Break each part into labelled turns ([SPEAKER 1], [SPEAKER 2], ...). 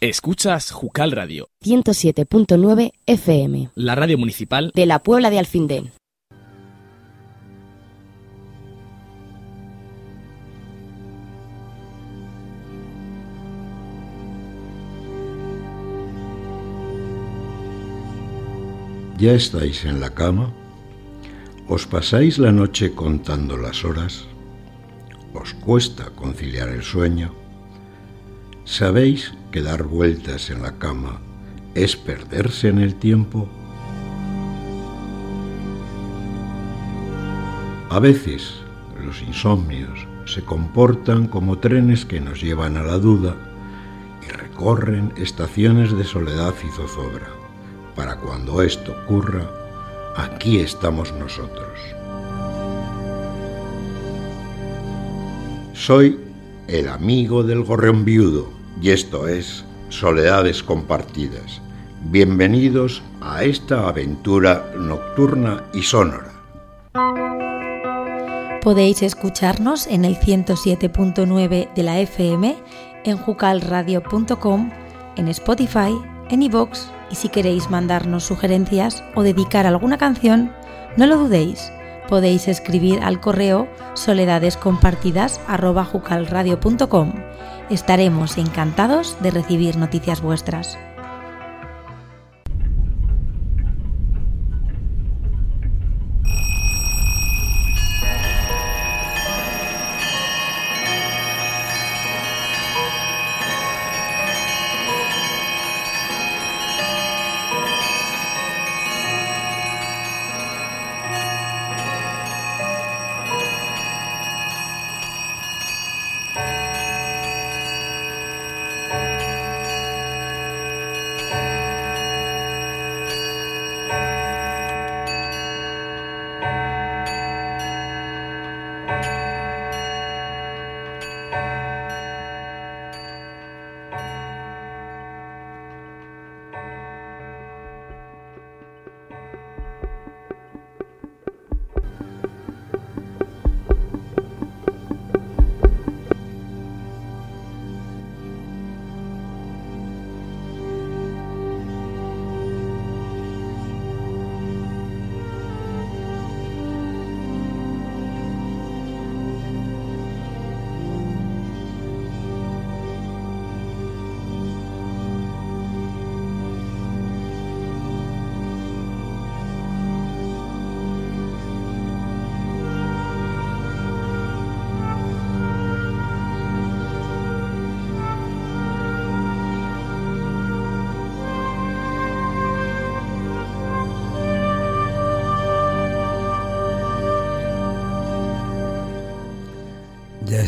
[SPEAKER 1] Escuchas Jucal Radio,
[SPEAKER 2] 107.9 FM,
[SPEAKER 1] la radio municipal
[SPEAKER 2] de la Puebla de Alfindén.
[SPEAKER 3] ¿Ya estáis en la cama? ¿Os pasáis la noche contando las horas? ¿Os cuesta conciliar el sueño? ¿Sabéis que dar vueltas en la cama es perderse en el tiempo? A veces los insomnios se comportan como trenes que nos llevan a la duda y recorren estaciones de soledad y zozobra. Para cuando esto ocurra, aquí estamos nosotros. Soy el amigo del gorrión viudo y esto es Soledades Compartidas. Bienvenidos a esta aventura nocturna y sonora.
[SPEAKER 4] Podéis escucharnos en el 107.9 de la FM, en jucalradio.com, en Spotify, en iVoox y si queréis mandarnos sugerencias o dedicar alguna canción, no lo dudéis. Podéis escribir al correo soledadescompartidas.jucalradio.com. Estaremos encantados de recibir noticias vuestras.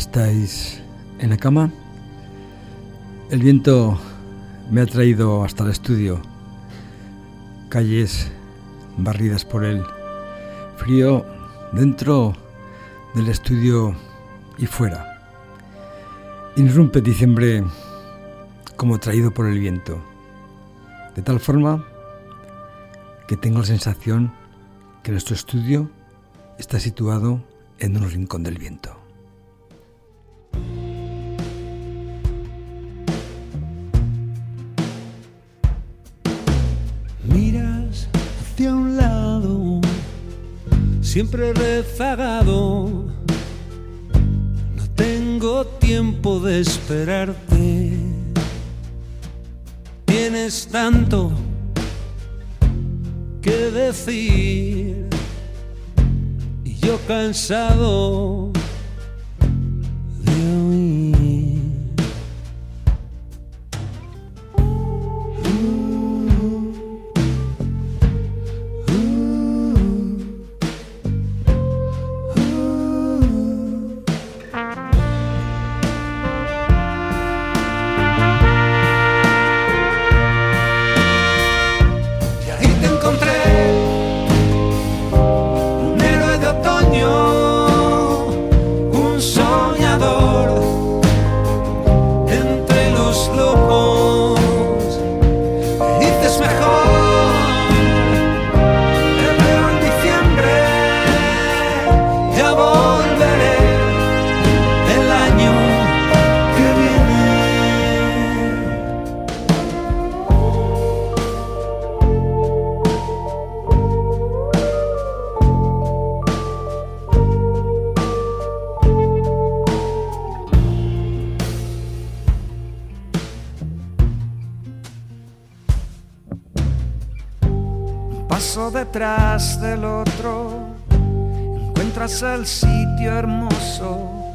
[SPEAKER 5] Estáis en la cama? El viento me ha traído hasta el estudio. Calles barridas por él. Frío dentro del estudio y fuera. Irrumpe diciembre como traído por el viento. De tal forma que tengo la sensación que nuestro estudio está situado en un rincón del viento.
[SPEAKER 6] Siempre rezagado. No tengo tiempo de esperarte. Tienes tanto que decir y yo cansado
[SPEAKER 7] del otro, encuentras el sitio hermoso.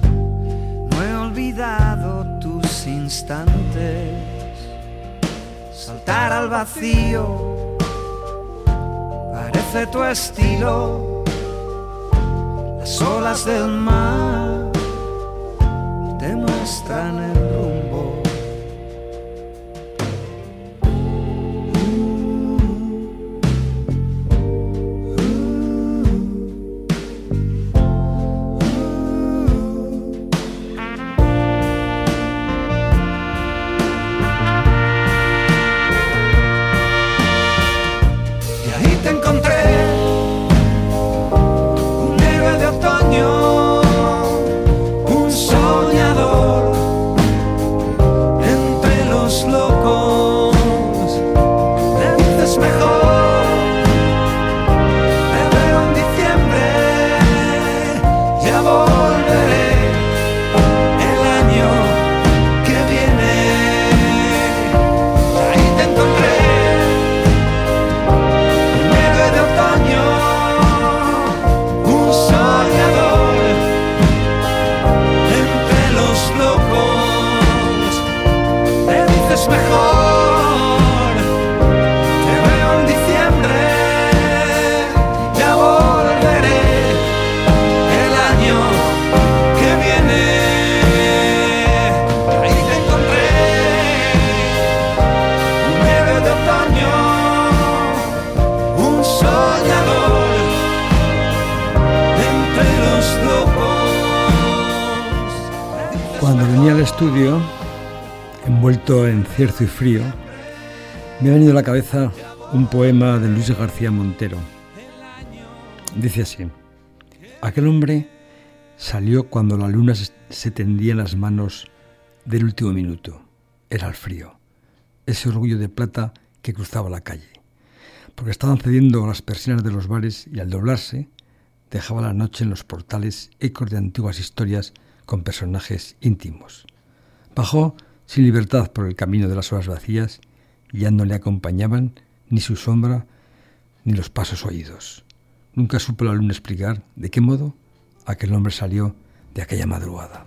[SPEAKER 7] No he olvidado tus instantes, saltar al vacío parece tu estilo. Las olas del mar te muestran
[SPEAKER 5] frío, me ha venido a la cabeza un poema de Luis García Montero. Dice así, aquel hombre salió cuando la luna se- se tendía en las manos del último minuto. Era el frío, ese orgullo de plata que cruzaba la calle, porque estaban cediendo las persianas de los bares y al doblarse dejaba la noche en los portales ecos de antiguas historias con personajes íntimos. Bajó sin libertad por el camino de las horas vacías ya no le acompañaban ni su sombra ni los pasos oídos. Nunca supo la luna explicar de qué modo aquel hombre salió de aquella madrugada.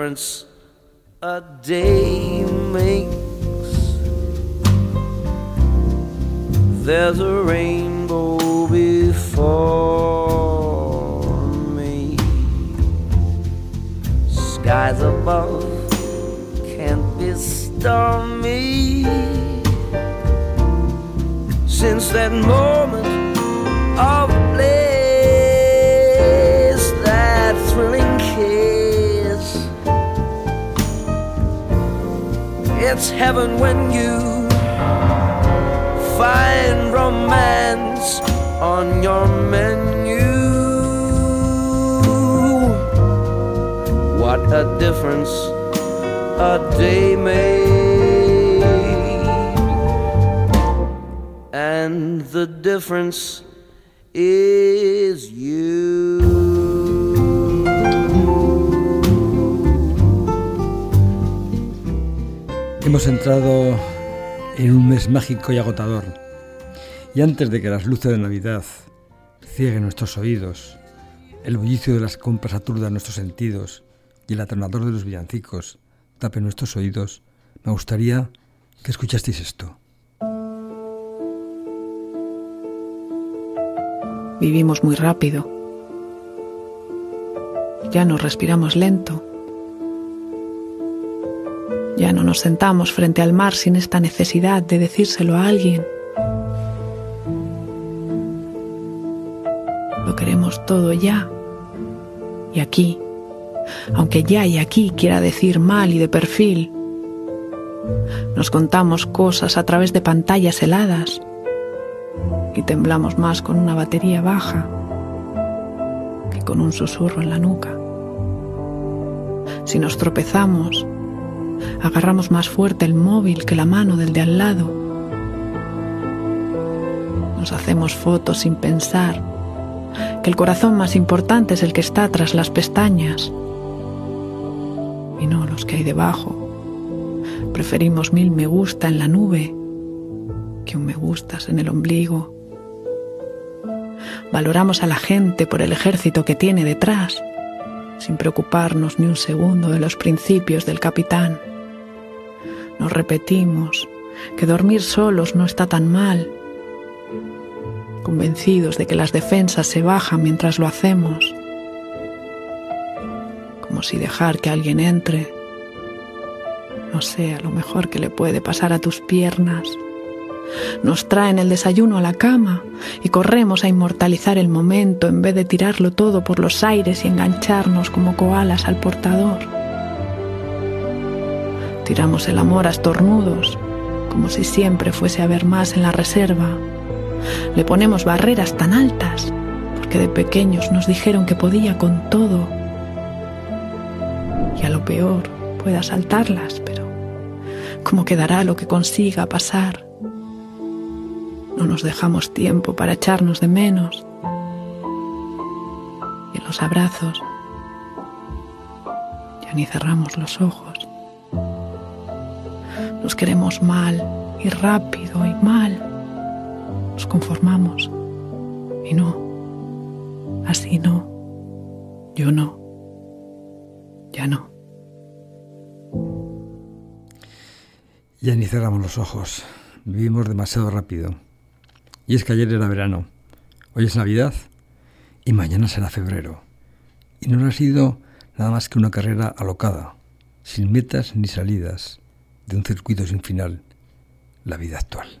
[SPEAKER 8] reference and the difference is you.
[SPEAKER 5] Hemos entrado en un mes mágico y agotador. Y antes de que las luces de Navidad cieguen nuestros oídos, el bullicio de las compras aturda nuestros sentidos y el atronador de los villancicos tape nuestros oídos, me gustaría que escuchasteis esto.
[SPEAKER 9] Vivimos muy rápido. Ya no respiramos lento. Ya no nos sentamos frente al mar sin esta necesidad de decírselo a alguien. Lo queremos todo ya y aquí, aunque ya y aquí quiera decir mal y de perfil. Nos contamos cosas a través de pantallas heladas y temblamos más con una batería baja que con un susurro en la nuca. Si nos tropezamos, agarramos más fuerte el móvil que la mano del de al lado. Nos hacemos fotos sin pensar que el corazón más importante es el que está tras las pestañas y no los que hay debajo. Preferimos mil me gusta en la nube que un me gustas en el ombligo. Valoramos a la gente por el ejército que tiene detrás, sin preocuparnos ni un segundo de los principios del capitán. Nos repetimos que dormir solos no está tan mal, convencidos de que las defensas se bajan mientras lo hacemos, como si dejar que alguien entre no sea lo mejor que le puede pasar a tus piernas. Nos traen el desayuno a la cama y corremos a inmortalizar el momento en vez de tirarlo todo por los aires y engancharnos como koalas al portador. Tiramos el amor a estornudos, como si siempre fuese a haber más en la reserva. Le ponemos barreras tan altas, porque de pequeños nos dijeron que podía con todo. Y a lo peor pueda saltarlas, pero ¿cómo quedará lo que consiga pasar? No nos dejamos tiempo para echarnos de menos. Y en los abrazos ya ni cerramos los ojos. Nos queremos mal y rápido y mal. Nos conformamos. Y no. Así no. Yo no. Ya no.
[SPEAKER 5] Ya ni cerramos los ojos. Vivimos demasiado rápido. Y es que ayer era verano, hoy es Navidad y mañana será febrero. Y no ha sido nada más que una carrera alocada, sin metas ni salidas, de un circuito sin final, la vida actual.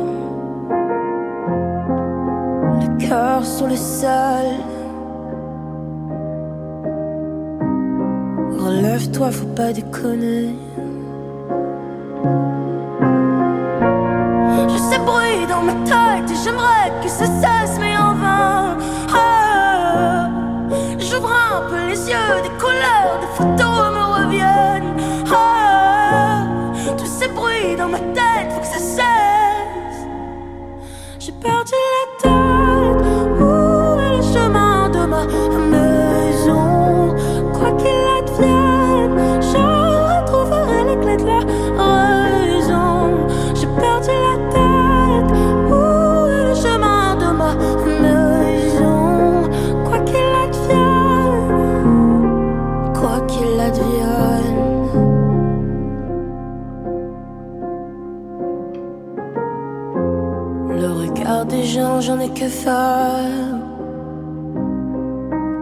[SPEAKER 10] Cœur sur le sol. Relève-toi, faut pas déconner. Je sais bruit dans ma tête et j'aimerais que ça cesse, mais en vain. Ah, J'ouvre un peu les yeux, des couleurs, des photos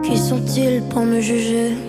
[SPEAKER 10] Qui sont-ils pour me juger?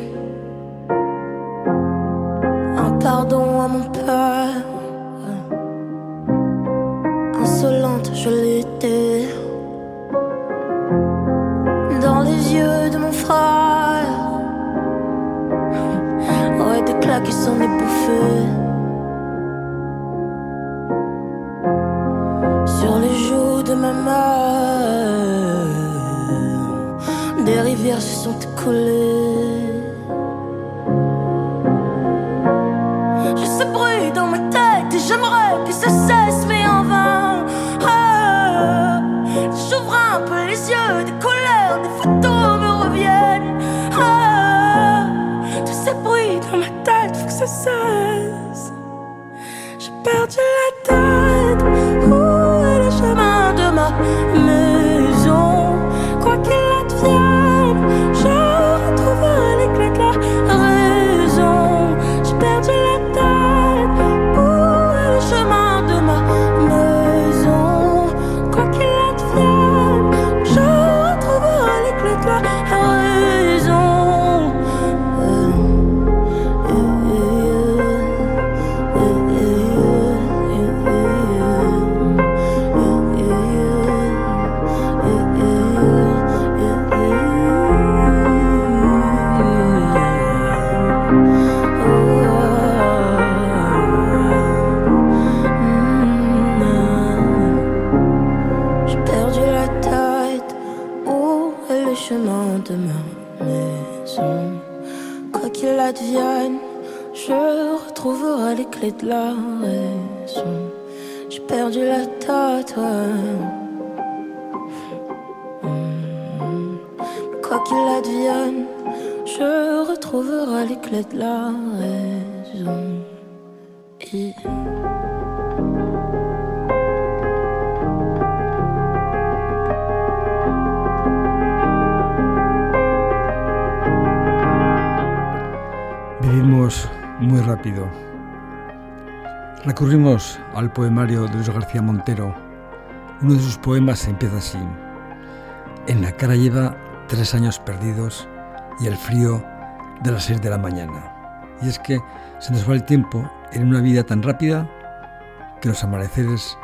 [SPEAKER 5] Vivimos muy rápido. Recurrimos al poemario de Luis García Montero. Uno de sus poemas empieza así. En la cara lleva tres años perdidos y el frío de las seis de la mañana. Y es que se nos va el tiempo en una vida tan rápida que los amaneceres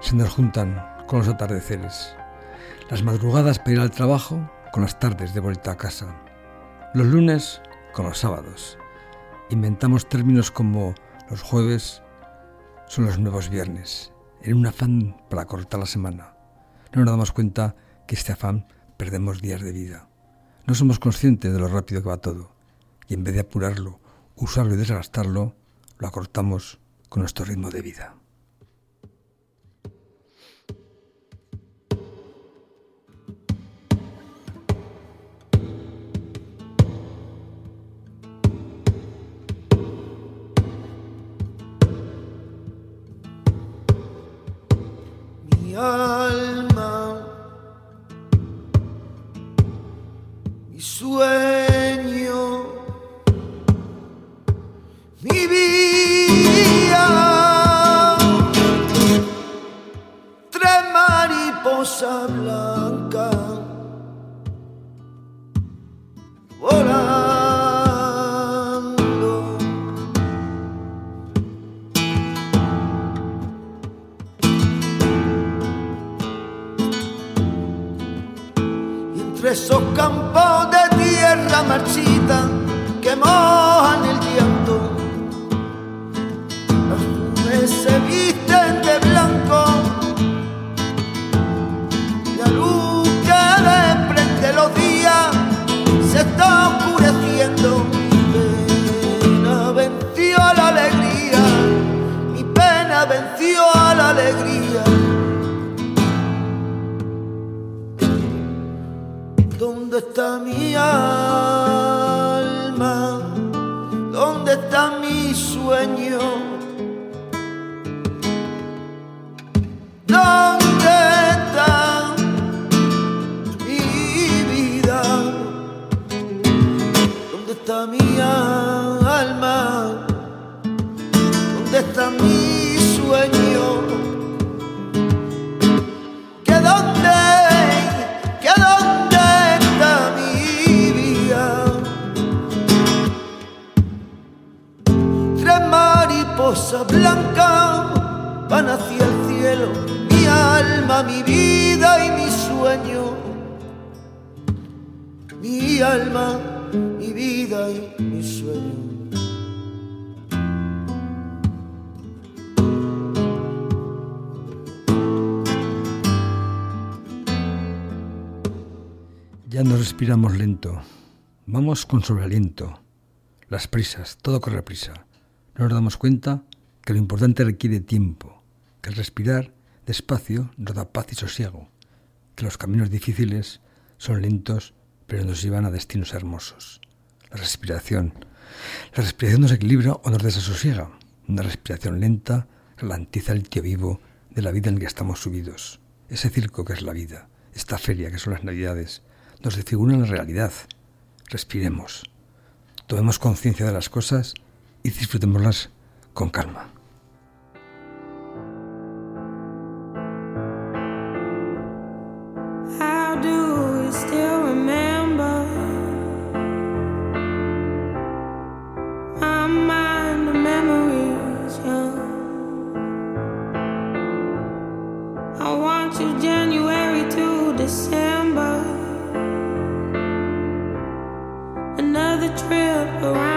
[SPEAKER 5] se nos juntan con los atardeceres. Las madrugadas para ir al trabajo con las tardes de vuelta a casa. Los lunes con los sábados. Inventamos términos como los jueves son los nuevos viernes, en un afán para cortar la semana. No nos damos cuenta que este afán perdemos días de vida. No somos conscientes de lo rápido que va todo y en vez de apurarlo, usarlo y desgastarlo, lo acortamos con nuestro ritmo de vida.
[SPEAKER 11] Mariposas blancas
[SPEAKER 12] van hacia el cielo, mi alma, mi vida y mi sueño. Mi alma, mi vida y mi sueño.
[SPEAKER 5] Ya nos respiramos lento. Vamos con sobrealiento. Las prisas, todo corre prisa. No nos damos cuenta que lo importante requiere tiempo, que el respirar despacio nos da paz y sosiego, que los caminos difíciles son lentos pero nos llevan a destinos hermosos. La respiración. La respiración nos equilibra o nos desasosiega. Una respiración lenta ralentiza el tío vivo de la vida en que estamos subidos. Ese circo que es la vida, esta feria que son las navidades, nos desfiguran la realidad. Respiremos, tomemos conciencia de las cosas y disfrutémoslas con calma.
[SPEAKER 13] December. Another trip around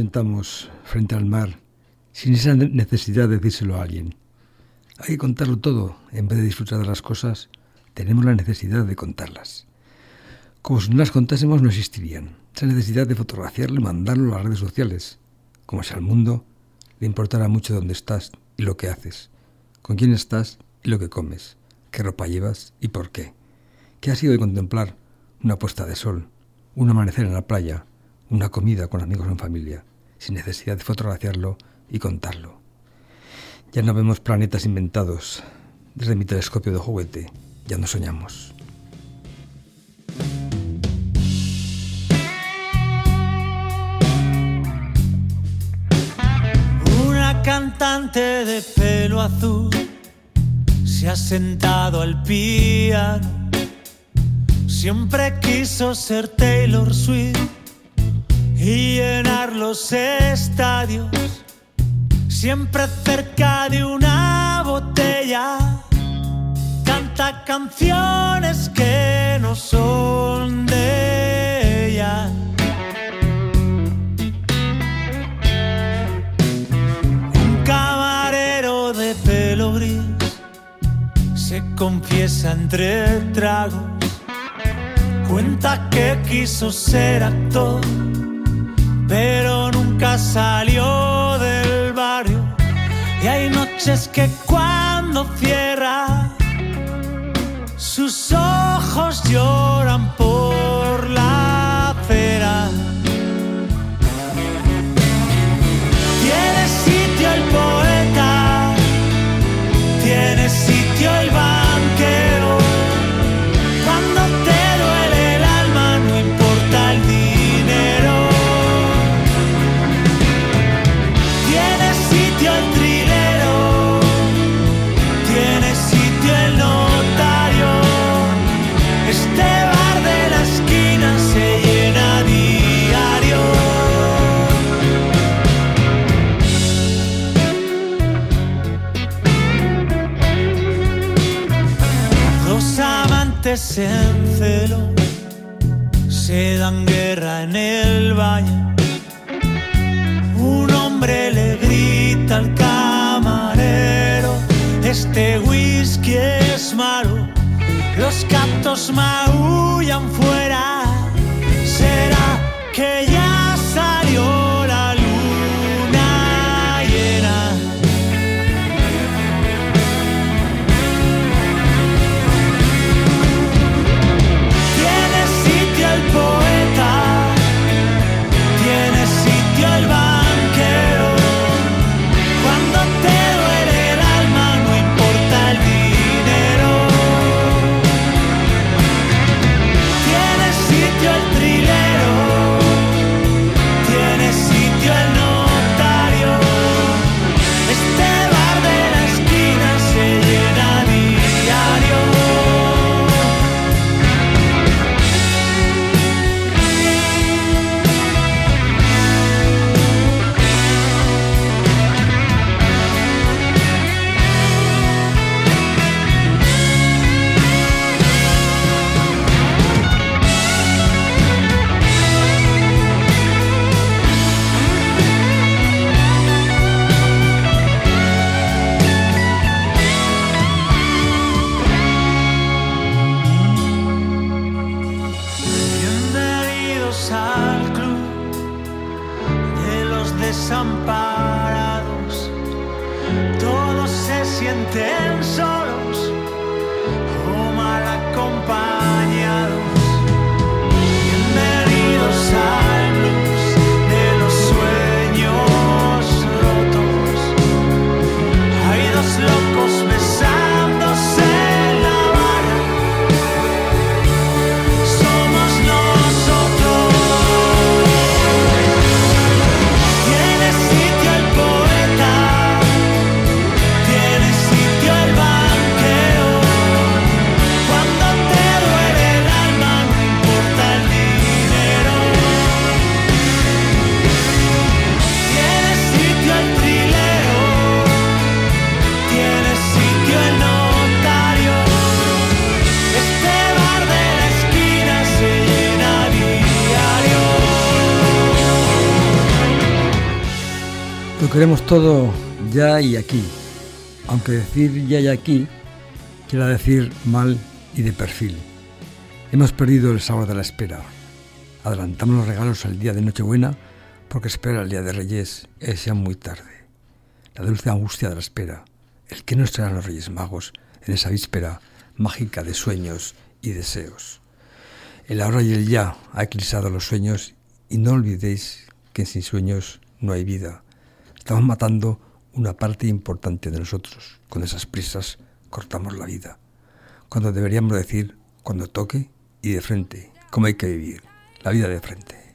[SPEAKER 5] sentamos frente al mar sin esa necesidad de decírselo a alguien. Hay que contarlo todo. En vez de disfrutar de las cosas, tenemos la necesidad de contarlas. Como si no las contásemos no existirían. Esa necesidad de fotografiarlo y mandarlo a las redes sociales. Como si al mundo le importara mucho dónde estás y lo que haces, con quién estás y lo que comes, qué ropa llevas y por qué. ¿Qué ha sido de contemplar una puesta de sol, un amanecer en la playa, una comida con amigos en familia, sin necesidad de fotografiarlo y contarlo? Ya no vemos planetas inventados desde mi telescopio de juguete, ya no soñamos.
[SPEAKER 14] Una cantante de pelo azul se ha sentado al piano. Siempre quiso ser Taylor Swift y llenar los estadios. Siempre cerca de una botella. Canta canciones que no son de ella. Un camarero de pelo gris se confiesa entre tragos. Cuenta que quiso ser actor, pero nunca salió del barrio. Y hay noches que cuando cierra, sus ojos lloran por la
[SPEAKER 5] queremos todo ya y aquí, aunque decir ya y aquí quiera decir mal y de perfil. Hemos perdido el sabor de la espera. Adelantamos los regalos al día de Nochebuena porque espera el día de Reyes es ya muy tarde. La dulce angustia de la espera, el que nos traerán los Reyes Magos en esa víspera mágica de sueños y deseos. El ahora y el ya ha eclipsado los sueños y no olvidéis que sin sueños no hay vida. Estamos matando una parte importante de nosotros. Con esas prisas cortamos la vida. Cuando deberíamos decir, cuando toque y de frente, cómo hay que vivir. La vida de frente.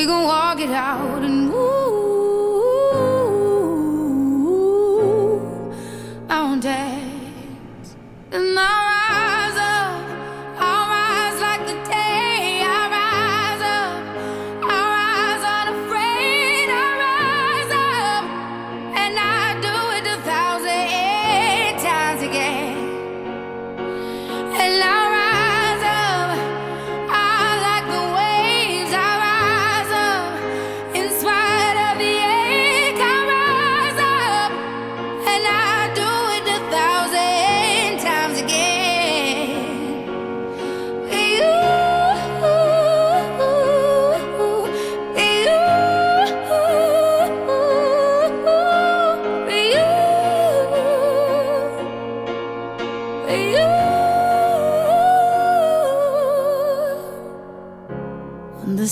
[SPEAKER 15] We gon' walk it out and move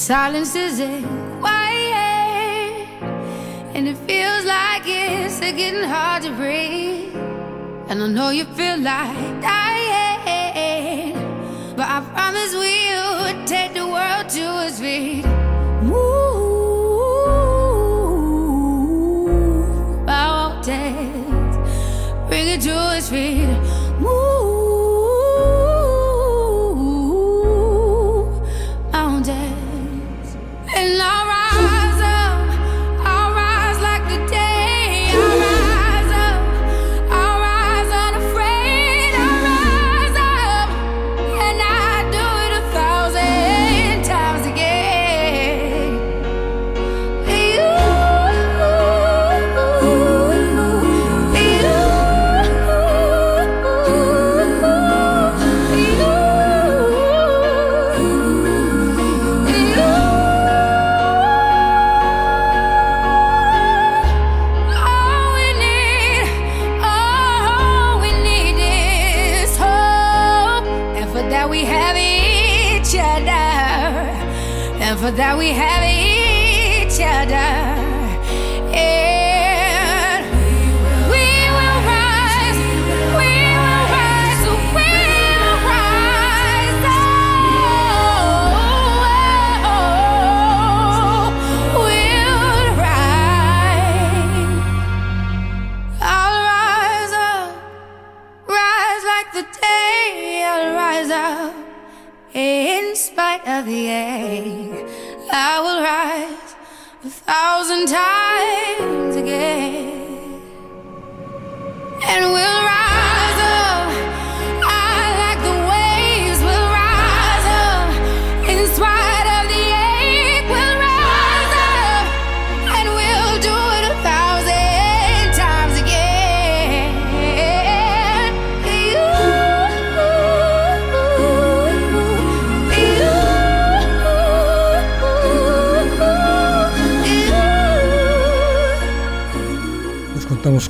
[SPEAKER 15] Silence isn't quiet, and it feels like it's getting hard to breathe. And I know you feel like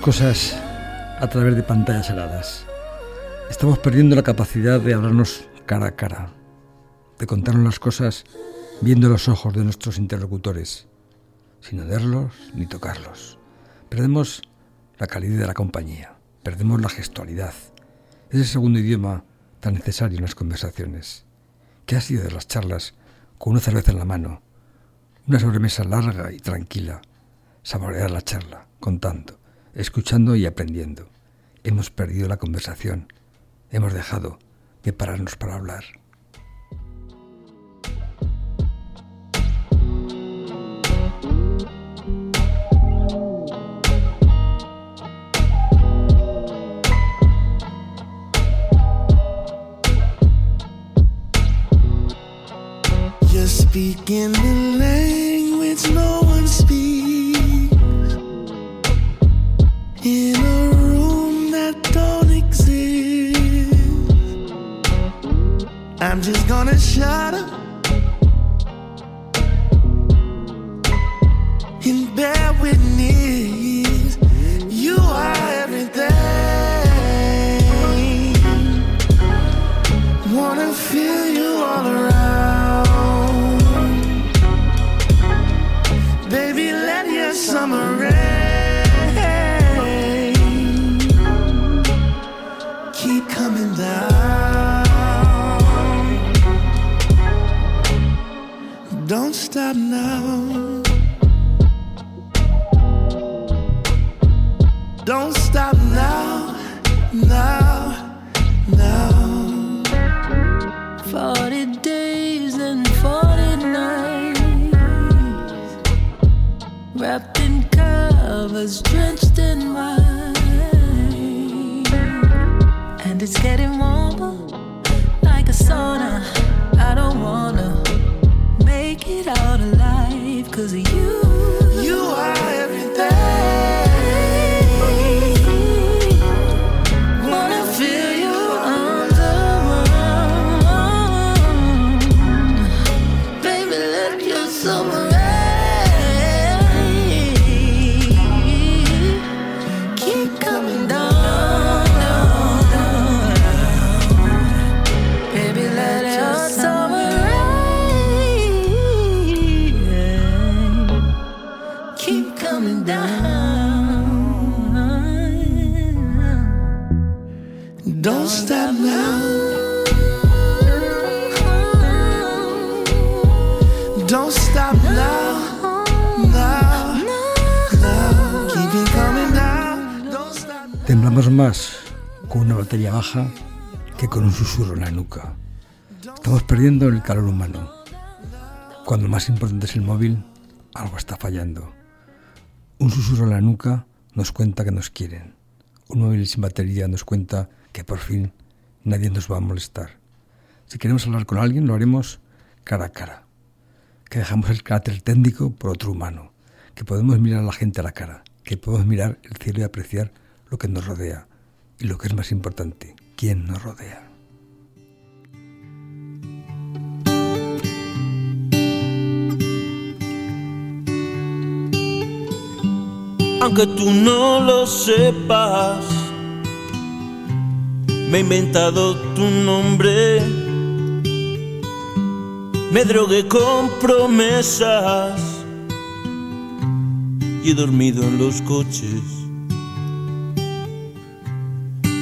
[SPEAKER 5] cosas a través de pantallas heladas. Estamos perdiendo la capacidad de hablarnos cara a cara, de contarnos las cosas viendo los ojos de nuestros interlocutores, sin olerlos ni tocarlos. Perdemos la calidad de la compañía, perdemos la gestualidad, ese segundo idioma tan necesario en las conversaciones. ¿Qué ha sido de las charlas con una cerveza en la mano, una sobremesa larga y tranquila, saborear la charla, contando, escuchando y aprendiendo. Hemos perdido la conversación. Hemos dejado de pararnos para hablar.
[SPEAKER 16] The language no I'm just gonna shut up and bear witness. Stop now.
[SPEAKER 5] Que con un susurro en la nuca. Estamos perdiendo el calor humano. Cuando lo más importante es el móvil, algo está fallando. Un susurro en la nuca nos cuenta que nos quieren. Un móvil sin batería nos cuenta que por fin nadie nos va a molestar. Si queremos hablar con alguien, lo haremos cara a cara. Que dejamos el carácter técnico por otro humano. Que podemos mirar a la gente a la cara. Que podemos mirar el cielo y apreciar lo que nos rodea. Y lo que es más importante, quién nos rodea.
[SPEAKER 17] aunque tú no lo sepas. Me he inventado tu nombre, me drogué con promesas y he dormido en los coches.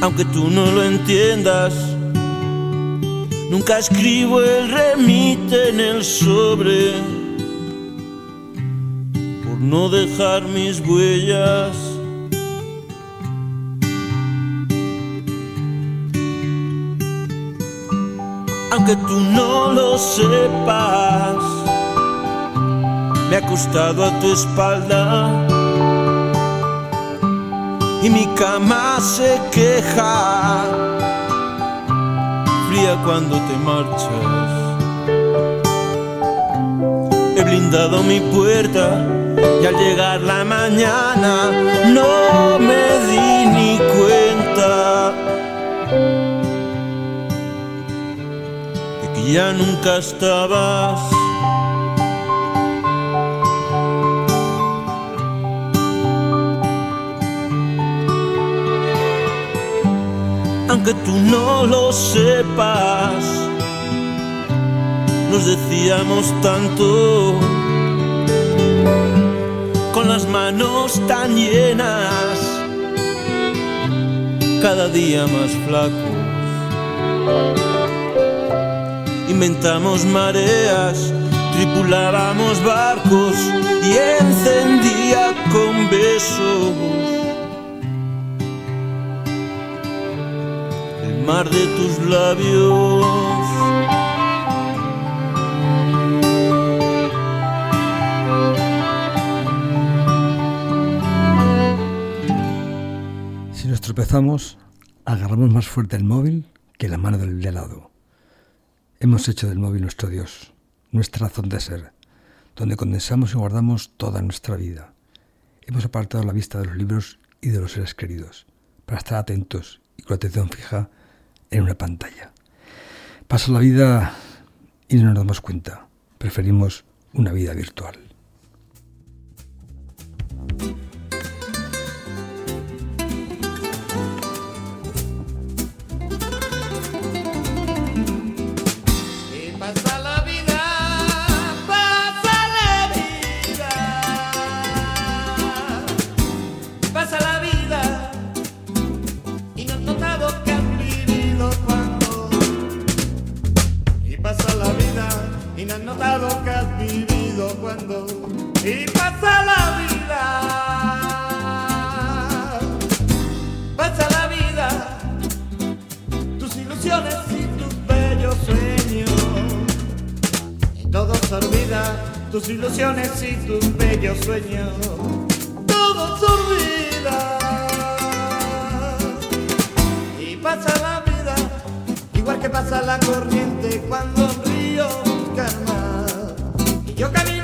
[SPEAKER 17] Aunque tú no lo entiendas, nunca escribo el remite en el sobre por no dejar mis huellas. Aunque tú no lo sepas, me he acostado a tu espalda y mi cama se queja, fría cuando te marchas. He blindado mi puerta y al llegar la mañana no me di ni cuenta de que ya nunca estabas. Aunque tú no lo sepas, nos decíamos tanto con las manos tan llenas, cada día más flacos. Inventamos mareas, tripulábamos barcos y encendía con besos mar de tus labios.
[SPEAKER 5] Si nos tropezamos, agarramos más fuerte el móvil que la mano del de al lado. Hemos hecho del móvil nuestro Dios. nuestra razón de ser, donde condensamos y guardamos toda nuestra vida. Hemos apartado la vista de los libros y de los seres queridos, para estar atentos y con atención fija en una pantalla. Pasa la vida y no nos damos cuenta. Preferimos una vida virtual.
[SPEAKER 6] Notado que has vivido cuando. Y pasa la vida, pasa la vida tus ilusiones y tus bellos sueños. Y todo se olvida, tus ilusiones y tus bellos sueños. Todo se olvida. Y pasa la vida, igual que pasa la corriente cuando río yo camino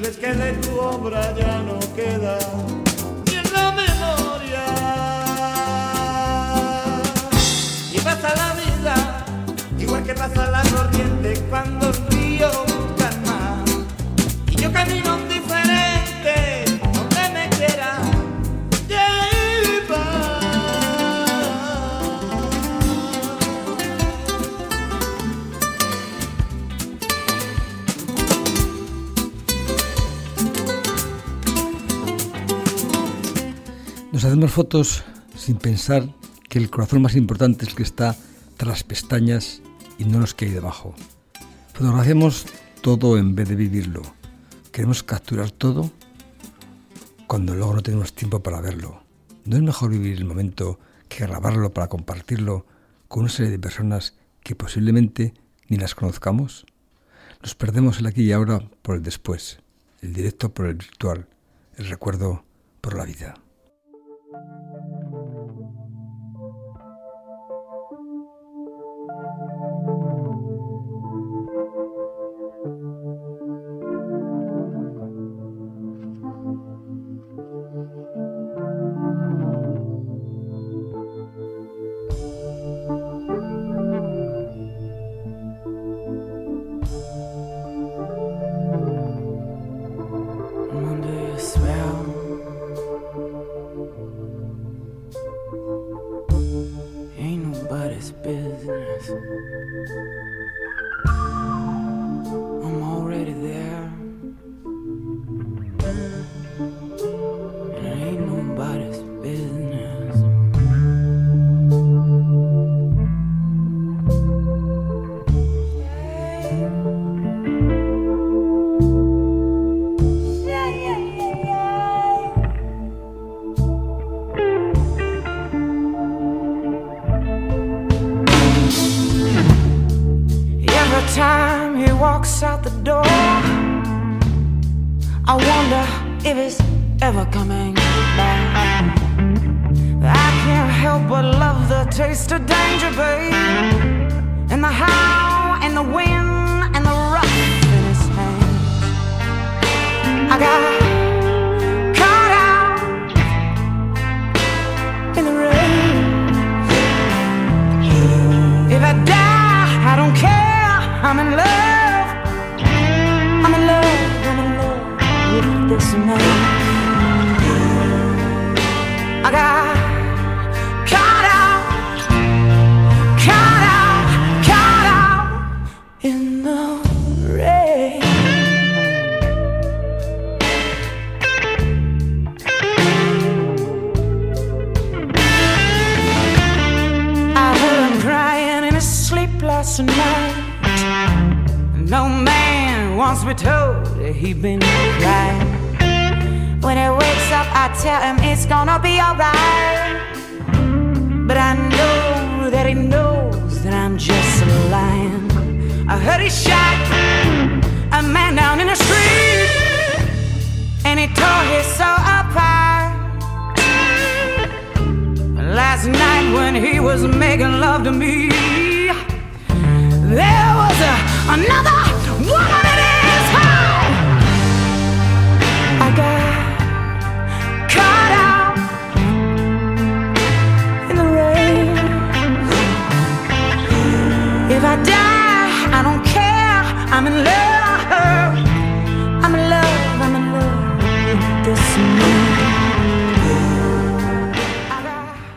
[SPEAKER 6] y ves que de tu obra ya no queda ni en la memoria. Y pasa la vida igual que pasa la corriente cuando el río calma. Y yo camino
[SPEAKER 5] Nos hacemos fotos sin pensar que el corazón más importante es el que está tras pestañas y no los que hay debajo. Fotografiamos todo en vez de vivirlo. Queremos capturar todo cuando luego no tenemos tiempo para verlo. ¿No es mejor vivir el momento que grabarlo para compartirlo con una serie de personas que posiblemente ni las conozcamos? Nos perdemos el aquí y ahora por el después, el directo por el virtual, el recuerdo por la vida.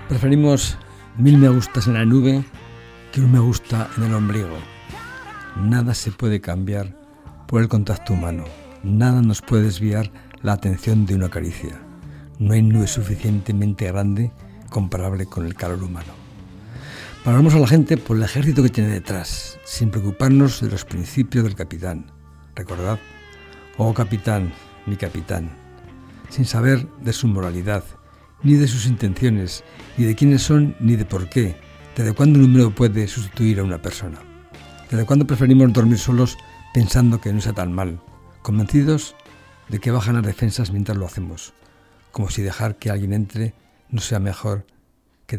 [SPEAKER 5] Preferimos mil me gustas en la nube que un me gusta en el ombligo. Nada se puede cambiar por el contacto humano. Nada nos puede desviar la atención de una caricia. No hay nube suficientemente grande comparable con el calor humano. Valoramos a la gente por el ejército que tiene detrás, sin preocuparnos de los principios del capitán. Recordad, oh capitán, mi capitán, sin saber de su moralidad, ni de sus intenciones, ni de quiénes son, ni de por qué, desde cuándo un número puede sustituir a una persona. Desde cuándo preferimos dormir solos pensando que no sea tan mal, convencidos de que bajan las defensas mientras lo hacemos, como si dejar que alguien entre no sea mejor que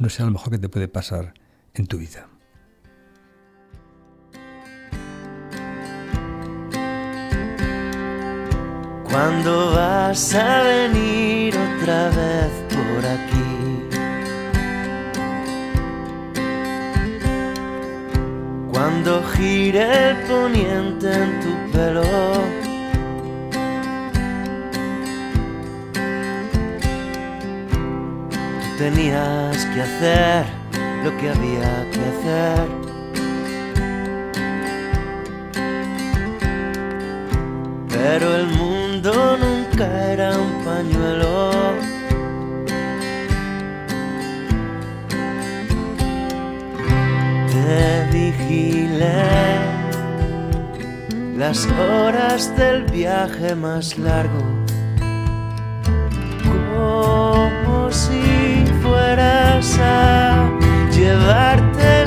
[SPEAKER 5] no sea lo mejor que te puede pasar en tu vida.
[SPEAKER 17] ¿Cuándo vas a venir otra vez por aquí? Cuando gire el poniente en tu pelo. Tenías que hacer lo que había que hacer. Pero el mundo nunca era un pañuelo. Te vigilé las horas del viaje más largo. Como si fueras a llevarte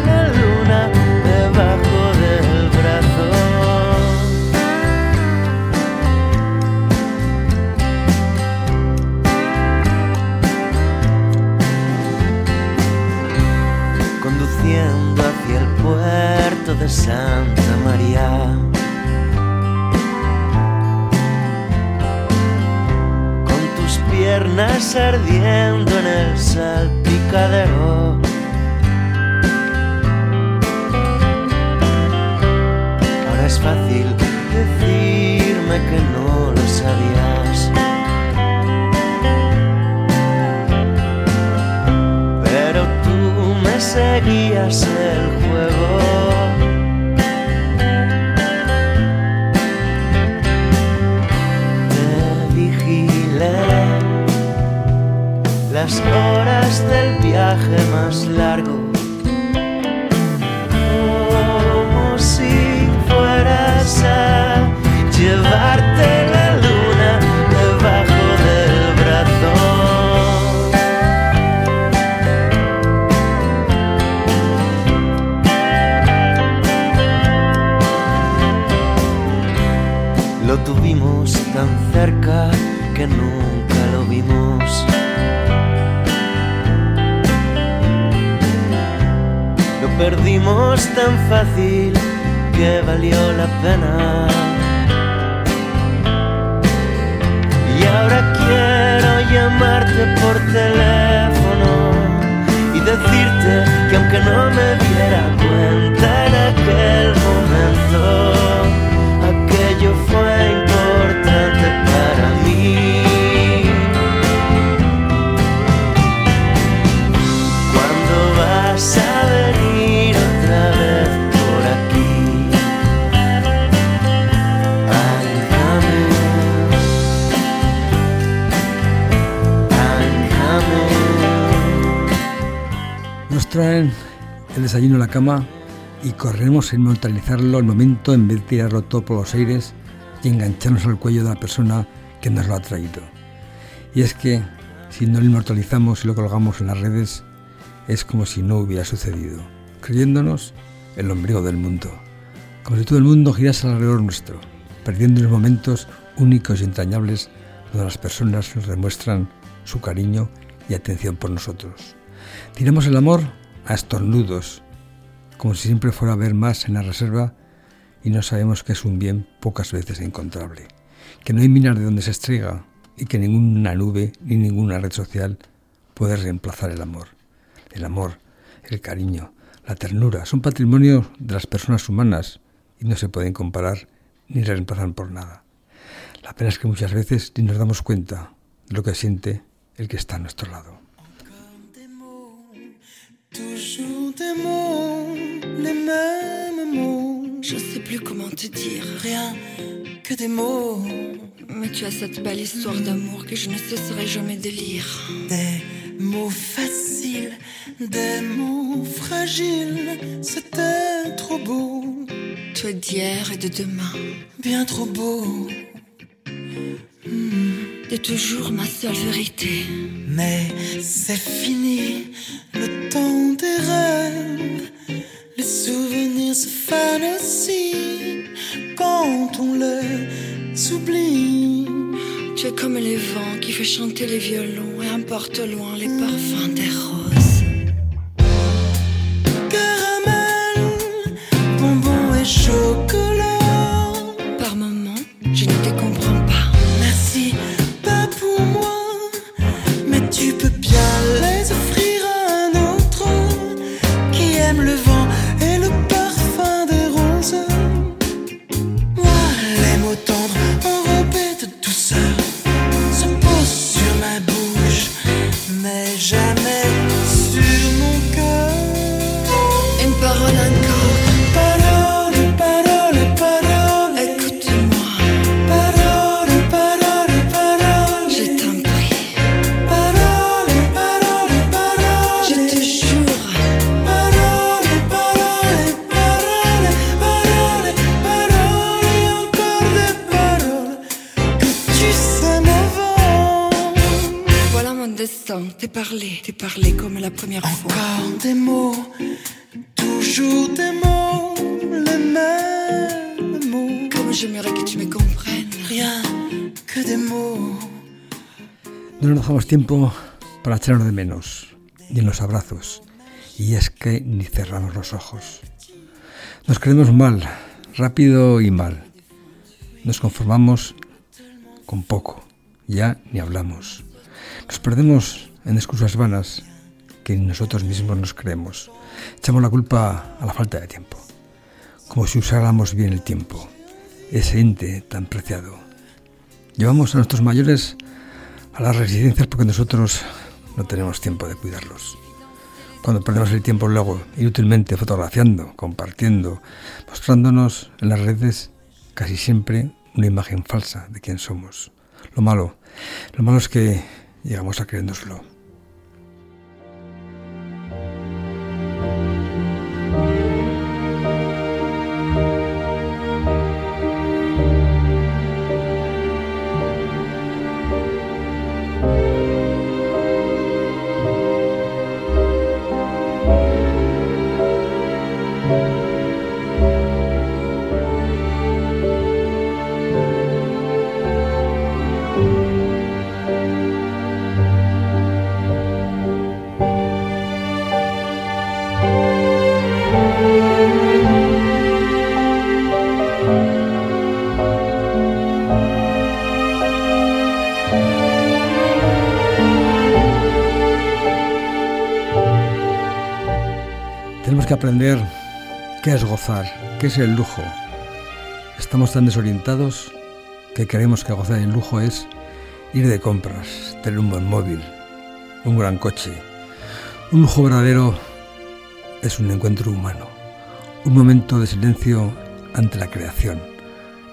[SPEAKER 5] traen el desayuno a la cama y corremos a inmortalizarlo al momento en vez de tirarlo todo por los aires y engancharnos al cuello de la persona que nos lo ha traído. Y es que si no lo inmortalizamos y lo colgamos en las redes, es como si no hubiera sucedido, creyéndonos el ombligo del mundo, como si todo el mundo girase alrededor nuestro, perdiendo los momentos únicos y entrañables donde las personas nos demuestran su cariño y atención por nosotros. Tiramos el amor a estornudos, como si siempre fuera a haber más en la reserva y no sabemos que es un bien pocas veces encontrable, que no hay minas de donde se estrega y que ninguna nube ni ninguna red social puede reemplazar el amor. El amor, el cariño, la ternura son patrimonio de las personas humanas y no se pueden comparar ni reemplazar por nada. La pena es que muchas veces ni nos damos cuenta de lo que siente el que está a nuestro lado.
[SPEAKER 16] Toujours des mots, les mêmes mots.
[SPEAKER 18] Je sais plus comment te dire.
[SPEAKER 16] Rien que des mots.
[SPEAKER 18] Mais tu as cette belle histoire d'amour que je ne cesserai jamais de lire.
[SPEAKER 16] Des mots faciles, des mots fragiles. C'était trop beau,
[SPEAKER 18] Toi d'hier et de demain.
[SPEAKER 16] bien trop beau.
[SPEAKER 18] T'es toujours ma seule vérité.
[SPEAKER 16] Mais c'est fini, le temps des rêves. Les souvenirs se fanent aussi quand on les oublie.
[SPEAKER 18] Tu es comme les vents qui fait chanter les violons et emporte loin les parfums des roses.
[SPEAKER 16] Caramel, bonbons et chocolat.
[SPEAKER 5] Tiempo para echarnos de menos, ni en los abrazos, y es que ni cerramos los ojos. Nos creemos mal, rápido y mal. Nos conformamos con poco, ya ni hablamos. Nos perdemos en excusas vanas que nosotros mismos nos creemos. Echamos la culpa a la falta de tiempo, como si usáramos bien el tiempo, ese ente tan preciado. Llevamos a nuestros mayores a las residencias porque nosotros no tenemos tiempo de cuidarlos. Cuando perdemos el tiempo luego inútilmente fotografiando, compartiendo, mostrándonos en las redes casi siempre una imagen falsa de quién somos. Lo malo, lo malo es que llegamos a creérnoslo. Aprender qué es gozar, qué es el lujo. Estamos tan desorientados que creemos que gozar en lujo es ir de compras, tener un buen móvil, un gran coche. Un lujo verdadero es un encuentro humano, un momento de silencio ante la creación,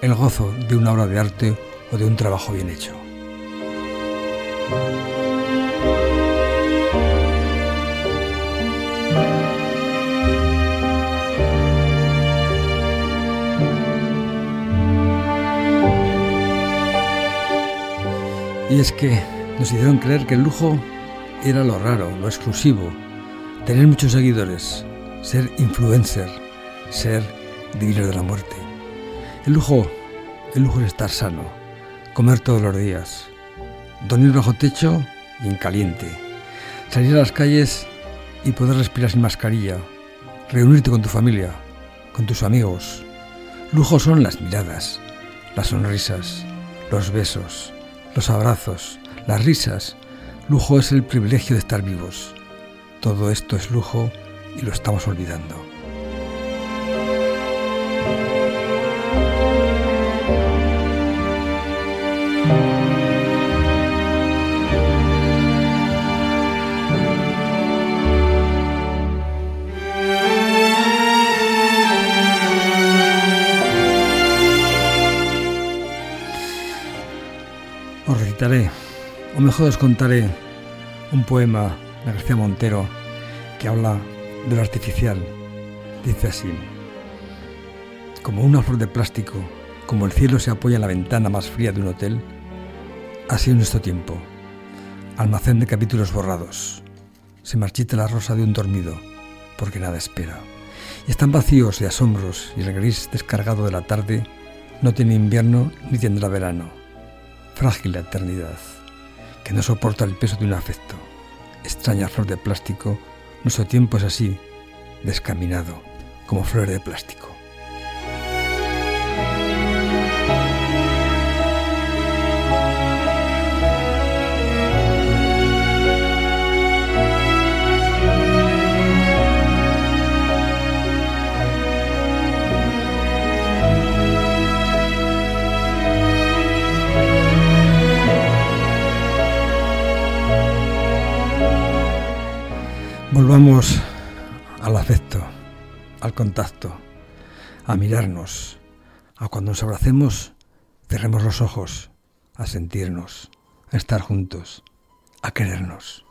[SPEAKER 5] el gozo de una obra de arte o de un trabajo bien hecho. Y es que nos hicieron creer que el lujo era lo raro, lo exclusivo, tener muchos seguidores, ser influencer, ser divino de la muerte. El lujo, el lujo es estar sano, comer todos los días, dormir bajo techo y en caliente, salir a las calles y poder respirar sin mascarilla, reunirte con tu familia, con tus amigos. Lujo son las miradas, las sonrisas, los besos, los abrazos, las risas. Lujo es el privilegio de estar vivos. Todo esto es lujo y lo estamos olvidando. O mejor os contaré, un poema de García Montero que habla de lo artificial. Dice así, como una flor de plástico, como el cielo se apoya en la ventana más fría de un hotel, así en nuestro tiempo, almacén de capítulos borrados, se marchita la rosa de un dormido, porque nada espera. Y están vacíos de asombros y el gris descargado de la tarde no tiene invierno ni tendrá verano. Frágil la eternidad, que no soporta el peso de un afecto. Extraña flor de plástico, nuestro tiempo es así, descaminado, como flor de plástico. Volvamos al afecto, al contacto, a mirarnos, a cuando nos abracemos, cerremos los ojos, a sentirnos, a estar juntos, a querernos.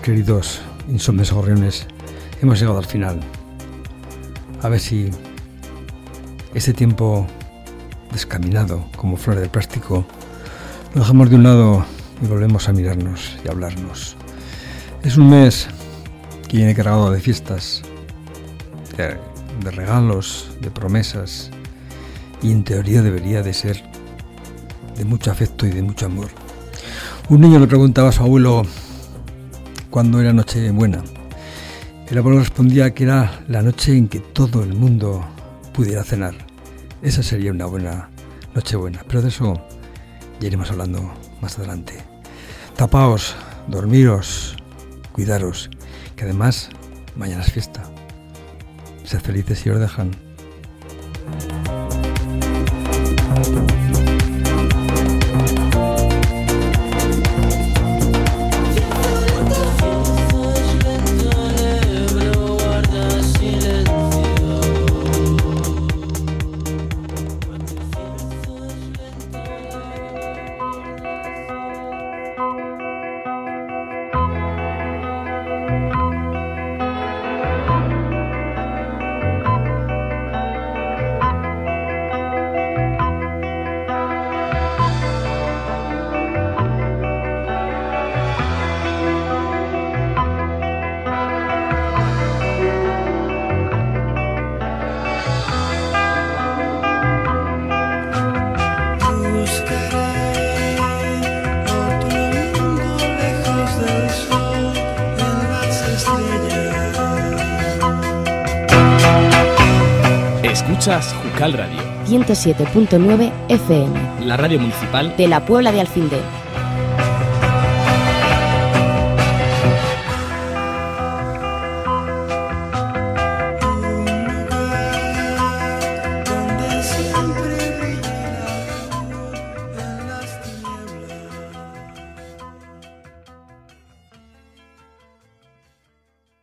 [SPEAKER 5] Queridos insomnes gorriones, hemos llegado al final. A ver si ese tiempo descaminado como flor de plástico lo dejamos de un lado y volvemos a mirarnos y hablarnos. Es un mes que viene cargado de fiestas, de, de regalos, de promesas y en teoría debería de ser de mucho afecto y de mucho amor. Un niño le preguntaba a su abuelo cuándo era noche buena. El abuelo respondía que era la noche en que todo el mundo pudiera cenar. Esa sería una buena noche buena, pero de eso ya iremos hablando más adelante. Tapaos, dormiros, cuidaros, que además mañana es fiesta. Sed felices si os dejan.
[SPEAKER 2] 107.9 FM
[SPEAKER 1] la radio municipal
[SPEAKER 2] de la Puebla de Alfindén.